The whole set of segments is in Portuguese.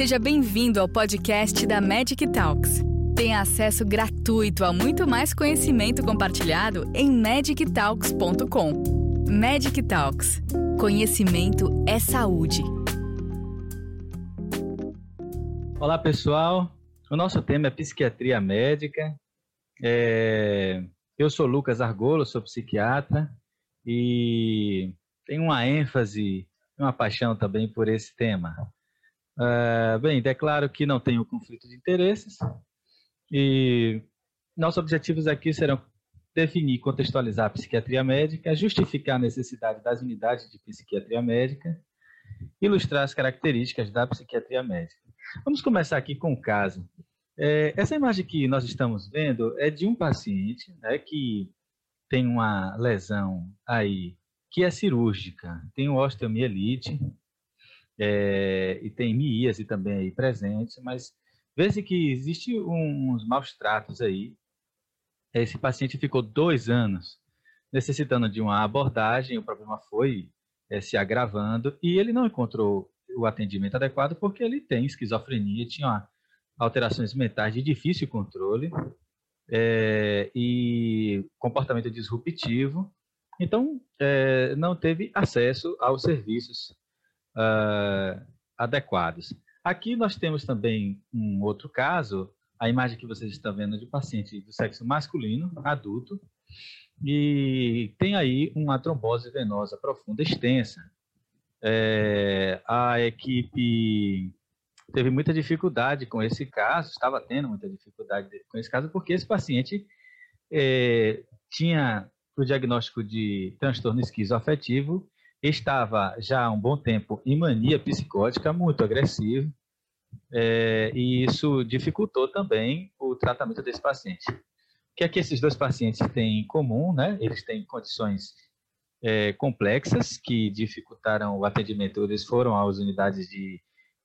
Seja bem-vindo ao podcast da Magic Talks. Tenha acesso gratuito a muito mais conhecimento compartilhado em magictalks.com. Magic Talks. Conhecimento é saúde. Olá, pessoal. O nosso tema é psiquiatria médica. É... Eu sou Lucas Argolo, sou psiquiatra e tenho uma ênfase e uma paixão também por esse tema. Uh, bem, declaro que não tenho conflito de interesses e nossos objetivos aqui serão definir e contextualizar a psiquiatria médica, justificar a necessidade das unidades de psiquiatria médica, ilustrar as características da psiquiatria médica. Vamos começar aqui com um caso. É, essa imagem que nós estamos vendo é de um paciente né, que tem uma lesão aí que é cirúrgica, tem osteomielite, é, e tem miíase também aí presente, mas vê-se que existe uns maus tratos aí. Esse paciente ficou dois anos necessitando de uma abordagem, o problema foi é, se agravando e ele não encontrou o atendimento adequado porque ele tem esquizofrenia, tinha alterações mentais de difícil controle é, e comportamento disruptivo. Então, é, não teve acesso aos serviços uh, adequados. Aqui nós temos também um outro caso, a imagem que vocês estão vendo de paciente do sexo masculino, adulto, e tem aí uma trombose venosa profunda extensa. É, a equipe teve muita dificuldade com esse caso, estava tendo muita dificuldade com esse caso, porque esse paciente é, tinha o diagnóstico de transtorno esquizoafetivo estava já há um bom tempo em mania psicótica, muito agressivo, é, e isso dificultou também o tratamento desse paciente. O que é que esses dois pacientes têm em comum? Né? Eles têm condições é, complexas que dificultaram o atendimento. Eles foram às unidades de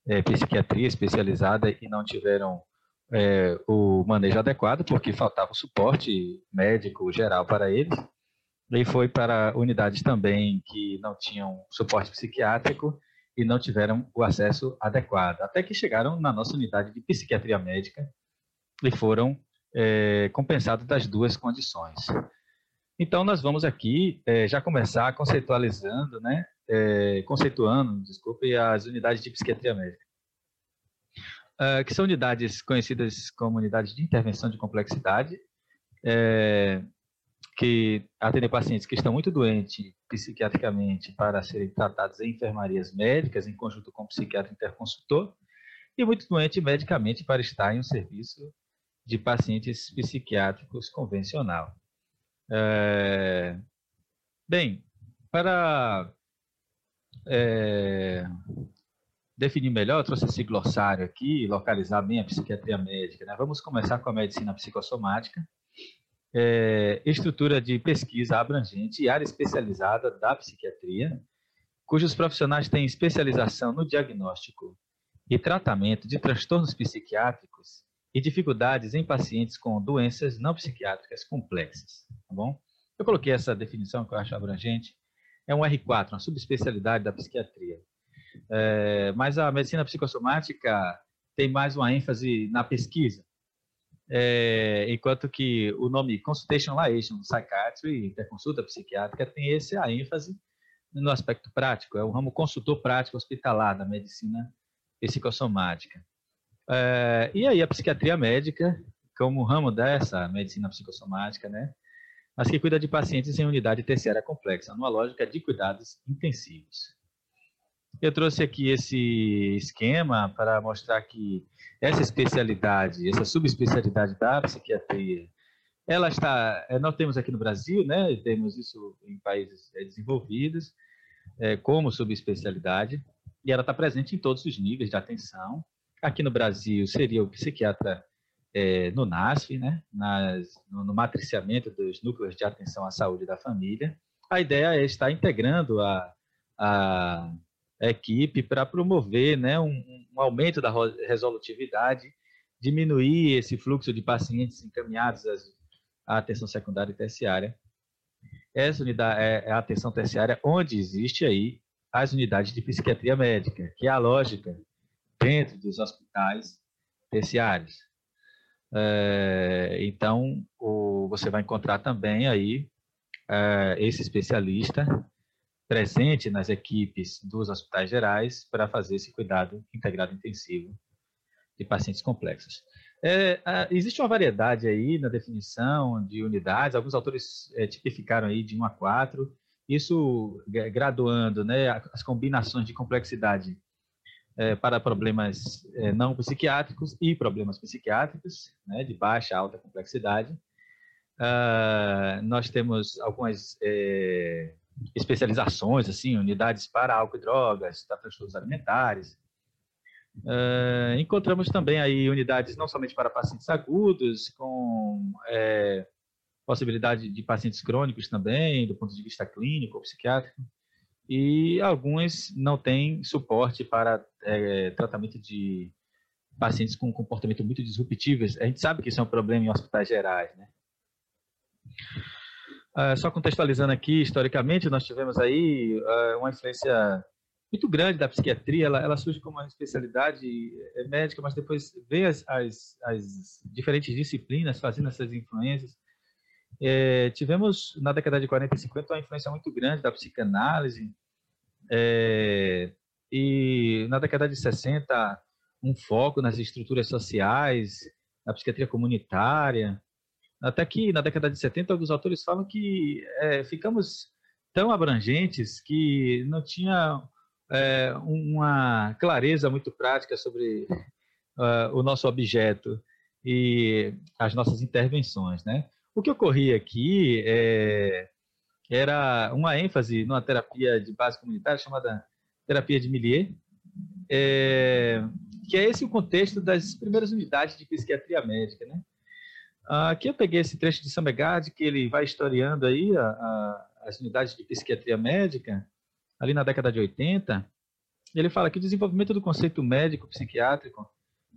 é, psiquiatria especializada e não tiveram é, o manejo adequado, porque faltava o suporte médico geral para eles. E foi para unidades também que não tinham suporte psiquiátrico e não tiveram o acesso adequado. Até que chegaram na nossa unidade de psiquiatria médica e foram é, compensados das duas condições. Então, nós vamos aqui é, já começar conceitualizando, né, é, conceituando, desculpe, as unidades de psiquiatria médica. Uh, que são unidades conhecidas como unidades de intervenção de complexidade, é, que atendem pacientes que estão muito doentes psiquiatricamente para serem tratados em enfermarias médicas, em conjunto com o psiquiatra interconsultor, e muito doente medicamente para estar em um serviço de pacientes psiquiátricos convencional. É... Bem, para é... definir melhor, eu trouxe esse glossário aqui, localizar bem a psiquiatria médica. Né? Vamos começar com a medicina psicossomática é, estrutura de pesquisa abrangente e área especializada da psiquiatria, cujos profissionais têm especialização no diagnóstico e tratamento de transtornos psiquiátricos e dificuldades em pacientes com doenças não psiquiátricas complexas. Tá bom? Eu coloquei essa definição que eu acho abrangente. É um R4, uma subespecialidade da psiquiatria. É, mas a medicina psicossomática tem mais uma ênfase na pesquisa, é, enquanto que o nome Consultation Liaison Psychiatry, interconsulta psiquiátrica, tem esse a ênfase no aspecto prático, é o ramo consultor prático hospitalar da medicina psicossomática. É, e aí a psiquiatria médica, como ramo dessa medicina psicossomática, né, mas que cuida de pacientes em unidade terciária complexa, numa lógica de cuidados intensivos. Eu trouxe aqui esse esquema para mostrar que essa especialidade, essa subespecialidade da psiquiatria, ela está, eh, nós temos aqui no Brasil, né, temos isso em países eh, desenvolvidos, é, como subespecialidade, e ela está presente em todos os níveis de atenção. Aqui no Brasil seria o psiquiatra é, no NASF, né, nas, no, no matriciamento dos núcleos de atenção à saúde da família. A ideia é estar integrando a, a equipe para promover né, um, um, aumento da resolutividade, diminuir esse fluxo de pacientes encaminhados à atenção secundária e terciária. Essa unidade é, é a atenção terciária, onde existe aí as unidades de psiquiatria médica, que é a lógica dentro dos hospitais terciários. É, então, o, você vai encontrar também aí é, esse especialista presente nas equipes dos hospitais gerais para fazer esse cuidado integrado intensivo de pacientes complexos. É, existe uma variedade aí na definição de unidades, alguns autores é, tipificaram aí de 1 a 4, isso graduando né, as combinações de complexidade é, para problemas é, não psiquiátricos e problemas psiquiátricos, né, de baixa alta complexidade. Uh, nós temos algumas é, especializações, assim, unidades para álcool e drogas, para transtornos alimentares. Uh, encontramos também aí unidades não somente para pacientes agudos, com é, possibilidade de pacientes crônicos também, do ponto de vista clínico ou psiquiátrico e algumas não têm suporte para é, tratamento de pacientes com comportamento muito disruptivo. A gente sabe que isso é um problema em hospitais gerais, né? Uh, só contextualizando aqui, historicamente, nós tivemos aí uh, uma influência muito grande da psiquiatria, ela, ela, surge como uma especialidade é, médica, mas depois vem as, as, as diferentes disciplinas fazendo essas influências, é, tivemos na década de 40 e 50 uma influência muito grande da psicanálise, é, e na década de 60 um foco nas estruturas sociais, na psiquiatria comunitária, até que na década de 70 alguns autores falam que é, ficamos tão abrangentes que não tinha é, uma clareza muito prática sobre uh, o nosso objeto e as nossas intervenções, né? O que ocorria aqui é, era uma ênfase numa terapia de base comunitária chamada terapia de Millier, é, que é esse o contexto das primeiras unidades de psiquiatria médica, né? Aqui eu peguei esse trecho de Samegard, que ele vai historiando aí a, a, as unidades de psiquiatria médica, ali na década de 80. Ele fala que o desenvolvimento do conceito médico psiquiátrico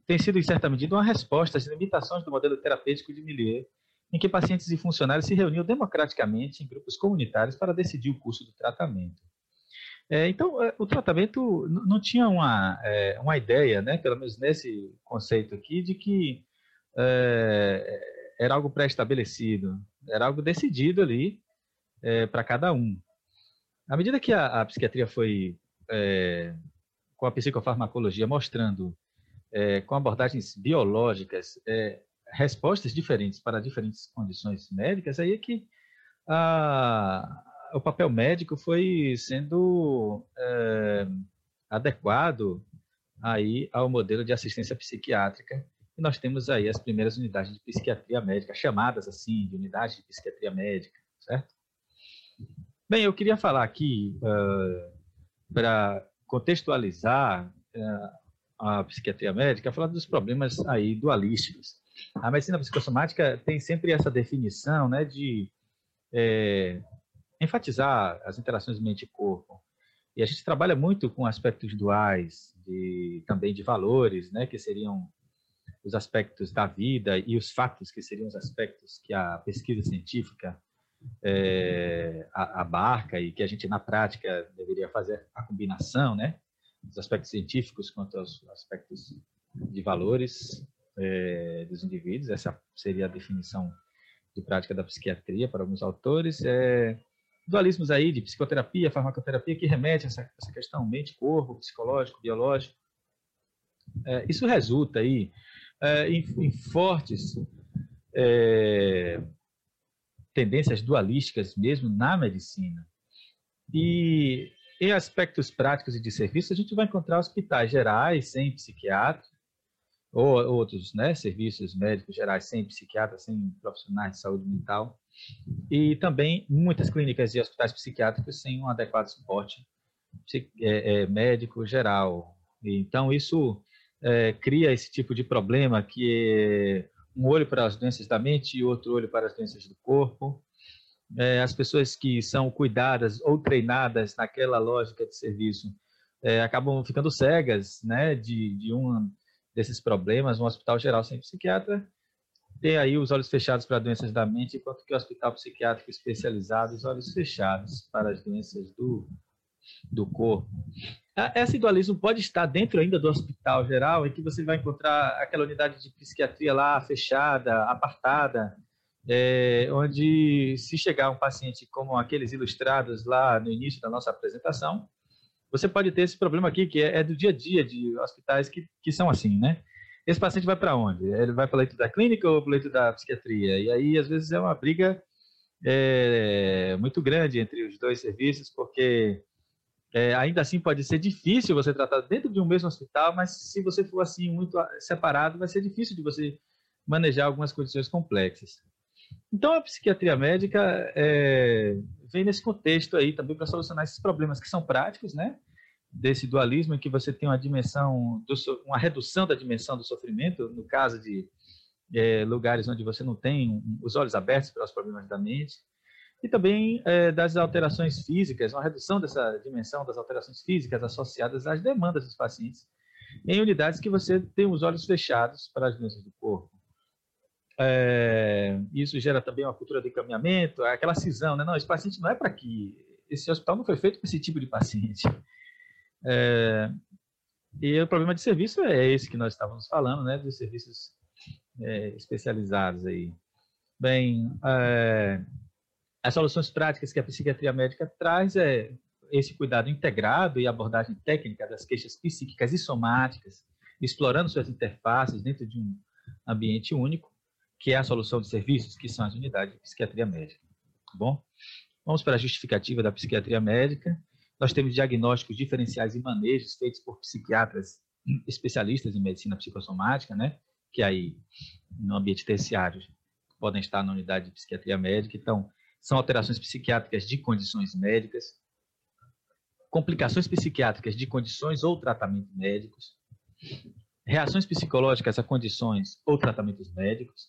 tem sido, em certa medida, uma resposta às limitações do modelo terapêutico de Millier, em que pacientes e funcionários se reuniam democraticamente em grupos comunitários para decidir o curso do tratamento. É, então, é, o tratamento não tinha uma, é, uma ideia, né, pelo menos nesse conceito aqui, de que é, era algo pré-estabelecido, era algo decidido ali é, para cada um. À medida que a, a psiquiatria foi, é, com a psicofarmacologia, mostrando com abordagens biológicas respostas diferentes para diferentes condições médicas, aí é que a, o papel médico foi sendo é, adequado aí ao modelo de assistência psiquiátrica e nós temos aí as primeiras unidades de psiquiatria médica, chamadas assim de unidades de psiquiatria médica, certo? Bem, eu queria falar aqui uh, para contextualizar uh, a psiquiatria médica, falar dos problemas aí dualísticos a medicina psicossomática tem sempre essa definição né, de é, enfatizar as interações mente-corpo. E a gente trabalha muito com aspectos duais, de, também de valores, né, que seriam os aspectos da vida e os fatos, que seriam os aspectos que a pesquisa científica é, abarca e que a gente, na prática, deveria fazer a combinação, né? Os aspectos científicos quanto aos aspectos de valores é, dos indivíduos, essa seria a definição de prática da psiquiatria para alguns autores. É, dualismos aí de psicoterapia, farmacoterapia, que remete a essa, essa questão mente-corpo, psicológico, biológico. É, isso resulta aí é, em, em, fortes é, tendências dualísticas mesmo na medicina. E em aspectos práticos e de serviço, a gente vai encontrar hospitais gerais sem psiquiatra, ou outros né, serviços médicos gerais sem psiquiatra, sem profissionais de saúde mental, e também muitas clínicas e hospitais psiquiátricos sem um adequado suporte é, é, médico geral. Então, isso é, cria esse tipo de problema que é um olho para as doenças da mente e outro olho para as doenças do corpo. É, as pessoas que são cuidadas ou treinadas naquela lógica de serviço é, acabam ficando cegas né, de, de uma desses problemas, um hospital geral sem psiquiatra tem aí os olhos fechados para doenças da mente, enquanto que o hospital psiquiátrico especializado, os olhos fechados para as doenças do, do corpo. Esse dualismo pode estar dentro ainda do hospital geral, em que você vai encontrar aquela unidade de psiquiatria lá fechada, apartada, é, onde se chegar um paciente como aqueles ilustrados lá no início da nossa apresentação, você pode ter esse problema aqui, que é, é do dia a dia de hospitais que, que são assim, né? Esse paciente vai para onde? Ele vai para o leito da clínica ou para o leito da psiquiatria? E aí, às vezes, é uma briga é, muito grande entre os dois serviços, porque é, ainda assim pode ser difícil você tratar dentro de um mesmo hospital, mas se você for assim muito separado, vai ser difícil de você manejar algumas condições complexas. Então a psiquiatria médica é, vem nesse contexto aí também para solucionar esses problemas que são práticos, né? Desse dualismo em que você tem uma dimensão, do, uma redução da dimensão do sofrimento, no caso de é, lugares onde você não tem os olhos abertos para os problemas da mente, e também é, das alterações físicas, uma redução dessa dimensão das alterações físicas associadas às demandas dos pacientes em unidades que você tem os olhos fechados para as doenças do corpo. É, isso gera também uma cultura de encaminhamento, aquela cisão, né? Não, esse paciente não é para aqui, esse hospital não foi feito para esse tipo de paciente. É, e o problema de serviço é esse que nós estávamos falando, né? Dos serviços é, especializados aí. Bem, é, as soluções práticas que a psiquiatria médica traz é esse cuidado integrado e abordagem técnica das queixas psíquicas e somáticas, explorando suas interfaces dentro de um ambiente único, que é a solução de serviços, que são as unidades de psiquiatria médica. Tá bom, vamos para a justificativa da psiquiatria médica. Nós temos diagnósticos diferenciais e manejos feitos por psiquiatras especialistas em medicina psicossomática, né? Que aí, no ambiente terciário, podem estar na unidade de psiquiatria médica. Então, são alterações psiquiátricas de condições médicas, complicações psiquiátricas de condições ou tratamentos médicos, reações psicológicas a condições ou tratamentos médicos,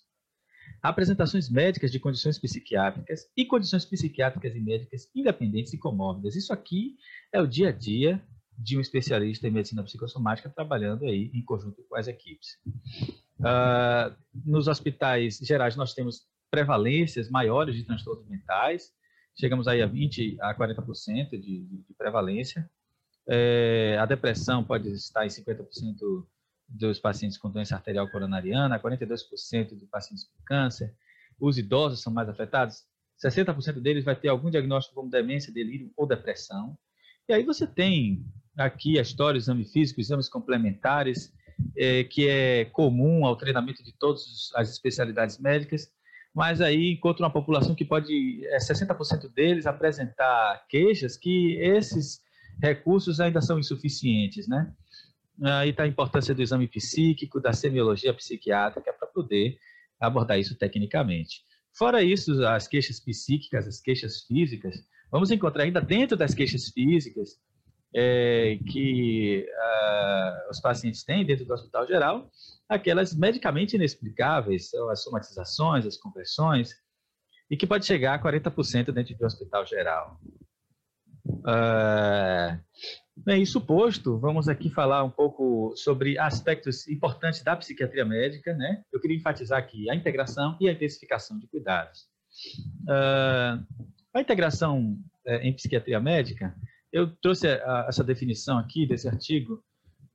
apresentações médicas de condições psiquiátricas e condições psiquiátricas e médicas independentes e comórbidas. Isso aqui é o dia a dia de um especialista em medicina psicossomática trabalhando aí em conjunto com as equipes. Uh, nos hospitais gerais nós temos prevalências maiores de transtornos mentais, chegamos aí a 20% a 40% de, de, de prevalência. É, a depressão pode estar em 50% dos pacientes com doença arterial coronariana, 42% dos pacientes com câncer. Os idosos são mais afetados, 60% deles vai ter algum diagnóstico como demência, delírio ou depressão. E aí você tem aqui a história, exame físico, exames complementares, é, que é comum ao treinamento de todas as especialidades médicas, mas aí encontra uma população que pode, é, 60% deles, apresentar queixas que esses recursos ainda são insuficientes, né? Aí está a importância do exame psíquico, da semiologia psiquiátrica, para poder abordar isso tecnicamente. Fora isso, as queixas psíquicas, as queixas físicas, vamos encontrar ainda dentro das queixas físicas é, que uh, os pacientes têm dentro do hospital geral, aquelas medicamente inexplicáveis, são as somatizações, as conversões, e que pode chegar a 40% dentro do hospital geral. Uh, bem, isso posto, vamos aqui falar um pouco sobre aspectos importantes da psiquiatria médica, né? Eu queria enfatizar aqui a integração e a intensificação de cuidados. Uh, a integração uh, em psiquiatria médica, eu trouxe a, essa definição aqui desse artigo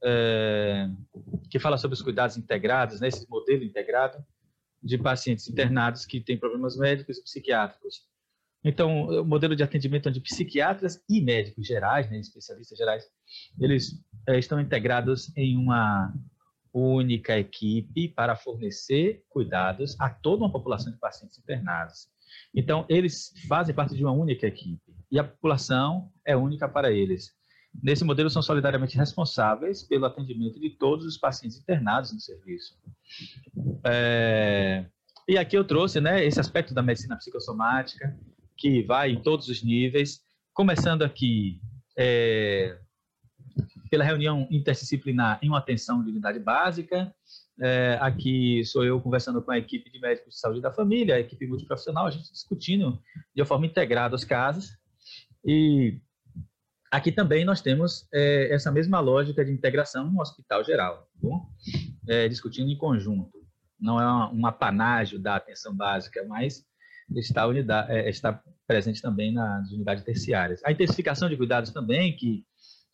é, que fala sobre os cuidados integrados, né, esse modelo integrado de pacientes internados que têm problemas médicos e psiquiátricos. Então, o modelo de atendimento onde psiquiatras e médicos gerais, né, especialistas gerais, eles é, estão integrados em uma única equipe para fornecer cuidados a toda uma população de pacientes internados. Então, eles fazem parte de uma única equipe e a população é única para eles. Nesse modelo, são solidariamente responsáveis pelo atendimento de todos os pacientes internados no serviço. É, e aqui eu trouxe né, esse aspecto da medicina psicossomática, que vai em todos os níveis, começando aqui é, pela reunião interdisciplinar em uma atenção de unidade básica. É, aqui sou eu conversando com a equipe de médicos de saúde da família, a equipe multiprofissional, a gente discutindo de uma forma integrada os casos. E Aqui também nós temos é, essa mesma lógica de integração no hospital geral? É, discutindo em conjunto. Não é um apanágio da atenção básica, mas está, unidade, é, está presente também nas unidades terciárias. A intensificação de cuidados também, que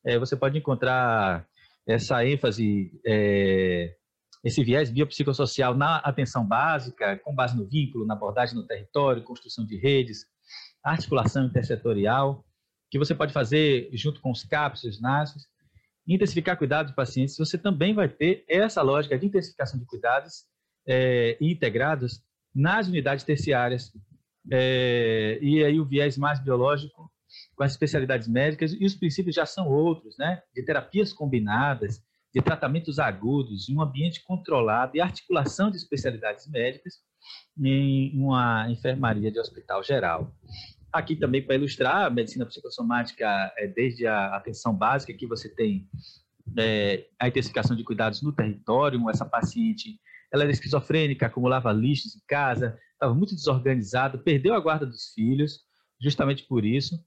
é, você pode encontrar essa ênfase, é, esse viés biopsicossocial na atenção básica, com base no vínculo, na abordagem no território, construção de redes, articulação intersetorial, que você pode fazer junto com os CAPs, os NASFs, intensificar cuidados de pacientes, você também vai ter essa lógica de intensificação de cuidados é, integrados nas unidades terciárias, é, e aí o viés mais biológico com as especialidades médicas, e os princípios já são outros, né? De terapias combinadas, de tratamentos agudos, em um ambiente controlado e articulação de especialidades médicas em uma enfermaria de hospital geral. Aqui também para ilustrar a medicina psicossomática, é, desde a atenção básica, que você tem é, a intensificação de cuidados no território, essa paciente ela era esquizofrênica, acumulava lixos em casa, estava muito desorganizado, perdeu a guarda dos filhos, justamente por isso.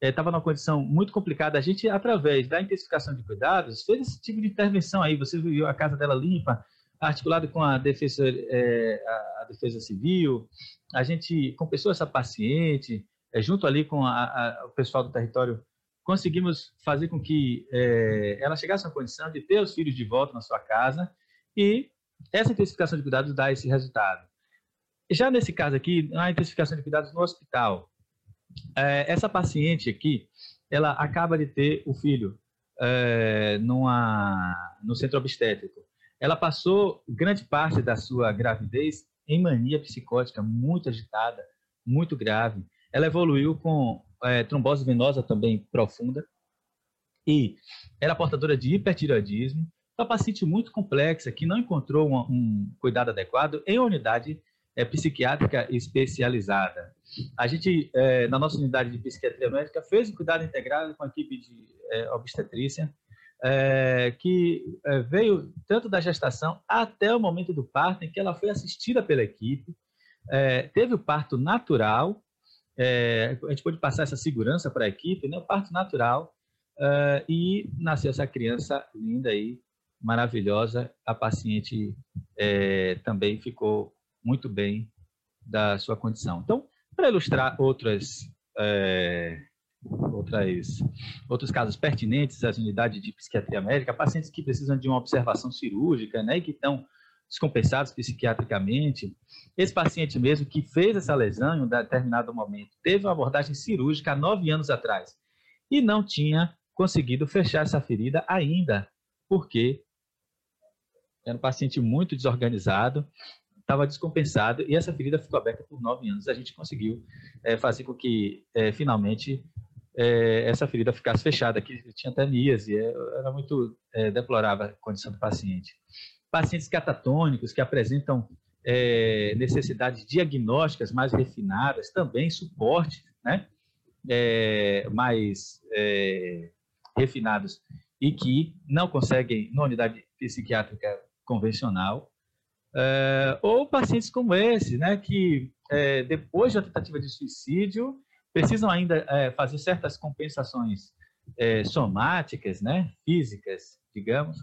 Estava é, numa condição muito complicada. A gente, através da intensificação de cuidados, fez esse tipo de intervenção aí. Você viu a casa dela limpa, articulado com a defesa, é, a defesa civil. A gente compensou essa paciente, é, junto ali com a, a, o pessoal do território, conseguimos fazer com que é, ela chegasse à condição de ter os filhos de volta na sua casa e essa intensificação de cuidados dá esse resultado. Já nesse caso aqui, a intensificação de cuidados no hospital, é, essa paciente aqui, ela acaba de ter o filho é, numa, no centro obstétrico. Ela passou grande parte da sua gravidez em mania psicótica, muito agitada, muito grave. Ela evoluiu com é, trombose venosa também profunda e era portadora de hipertireoidismo uma paciente muito complexa que não encontrou um, um cuidado adequado em unidade é, psiquiátrica especializada. A gente, é, na nossa unidade de psiquiatria médica, fez um cuidado integrado com a equipe de é, obstetrícia, é, que é, veio tanto da gestação até o momento do parto, em que ela foi assistida pela equipe, é, teve o parto natural, a gente pôde passar essa segurança para a equipe, né, o parto natural, e nasceu essa criança linda aí, maravilhosa. A paciente é, também ficou muito bem da sua condição. Então, para ilustrar outras, é, outras, outros casos pertinentes às unidades de psiquiatria médica, pacientes que precisam de uma observação cirúrgica, né, e que estão descompensados psiquiatricamente. Esse paciente mesmo que fez essa lesão em um determinado momento teve uma abordagem cirúrgica há nove anos atrás e não tinha conseguido fechar essa ferida ainda, porque era um paciente muito desorganizado, estava descompensado e essa ferida ficou aberta por nove anos. A gente conseguiu é, fazer com que, é, finalmente, é, essa ferida ficasse fechada, que tinha até níase, é, era muito é, deplorável a condição do paciente. Pacientes catatônicos que apresentam é, necessidades diagnósticas mais refinadas, também suporte, né? mais refinados e que não conseguem, na unidade psiquiátrica convencional, é, ou pacientes como esse, né, que é, depois da tentativa de suicídio precisam ainda é, fazer certas compensações somáticas, né, físicas, digamos,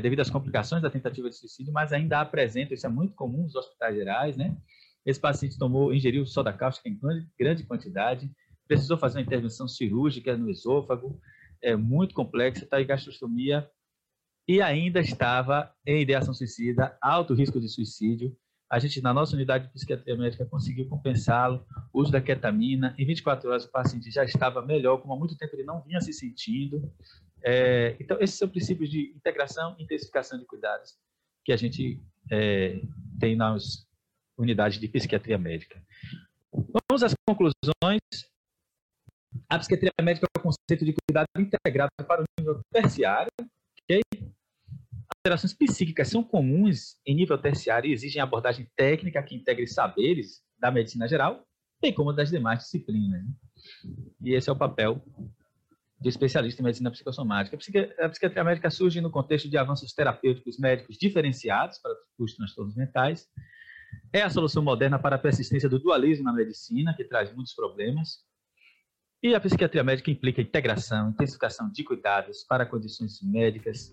devido às complicações da tentativa de suicídio, mas ainda apresentam, isso é muito comum nos hospitais gerais, né, esse paciente tomou, ingeriu soda cáustica em grande, grande quantidade, precisou fazer uma intervenção cirúrgica no esôfago, é muito complexa, está em gastrostomia e ainda estava em ideação suicida, alto risco de suicídio. A gente, na nossa unidade de psiquiatria médica, conseguiu compensá-lo, uso da ketamina. Em 24 horas, o paciente já estava melhor, como há muito tempo ele não vinha se sentindo. É, então, esses são princípios de integração e intensificação de cuidados que a gente é, tem nas unidades de psiquiatria médica. Vamos às conclusões. A psiquiatria médica é o conceito de cuidado integrado para o nível terciário, ok? Alterações psíquicas são comuns em nível terciário e exigem abordagem técnica que integre saberes da medicina geral, bem como das demais disciplinas. Né? E esse é o papel de especialista em medicina psicossomática. A psiquiatria médica surge no contexto de avanços terapêuticos médicos diferenciados para os transtornos mentais. É a solução moderna para a persistência do dualismo na medicina, que traz muitos problemas. E a psiquiatria médica implica integração, intensificação de cuidados para condições médicas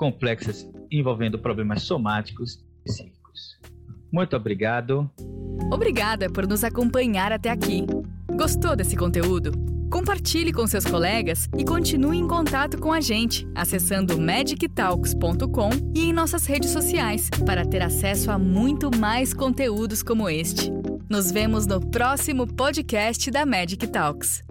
complexas envolvendo problemas somáticos e psíquicos. Muito obrigado. Obrigada por nos acompanhar até aqui. Gostou desse conteúdo? Compartilhe com seus colegas e continue em contato com a gente, acessando magictalks.com e em nossas redes sociais para ter acesso a muito mais conteúdos como este. Nos vemos no próximo podcast da Magic Talks.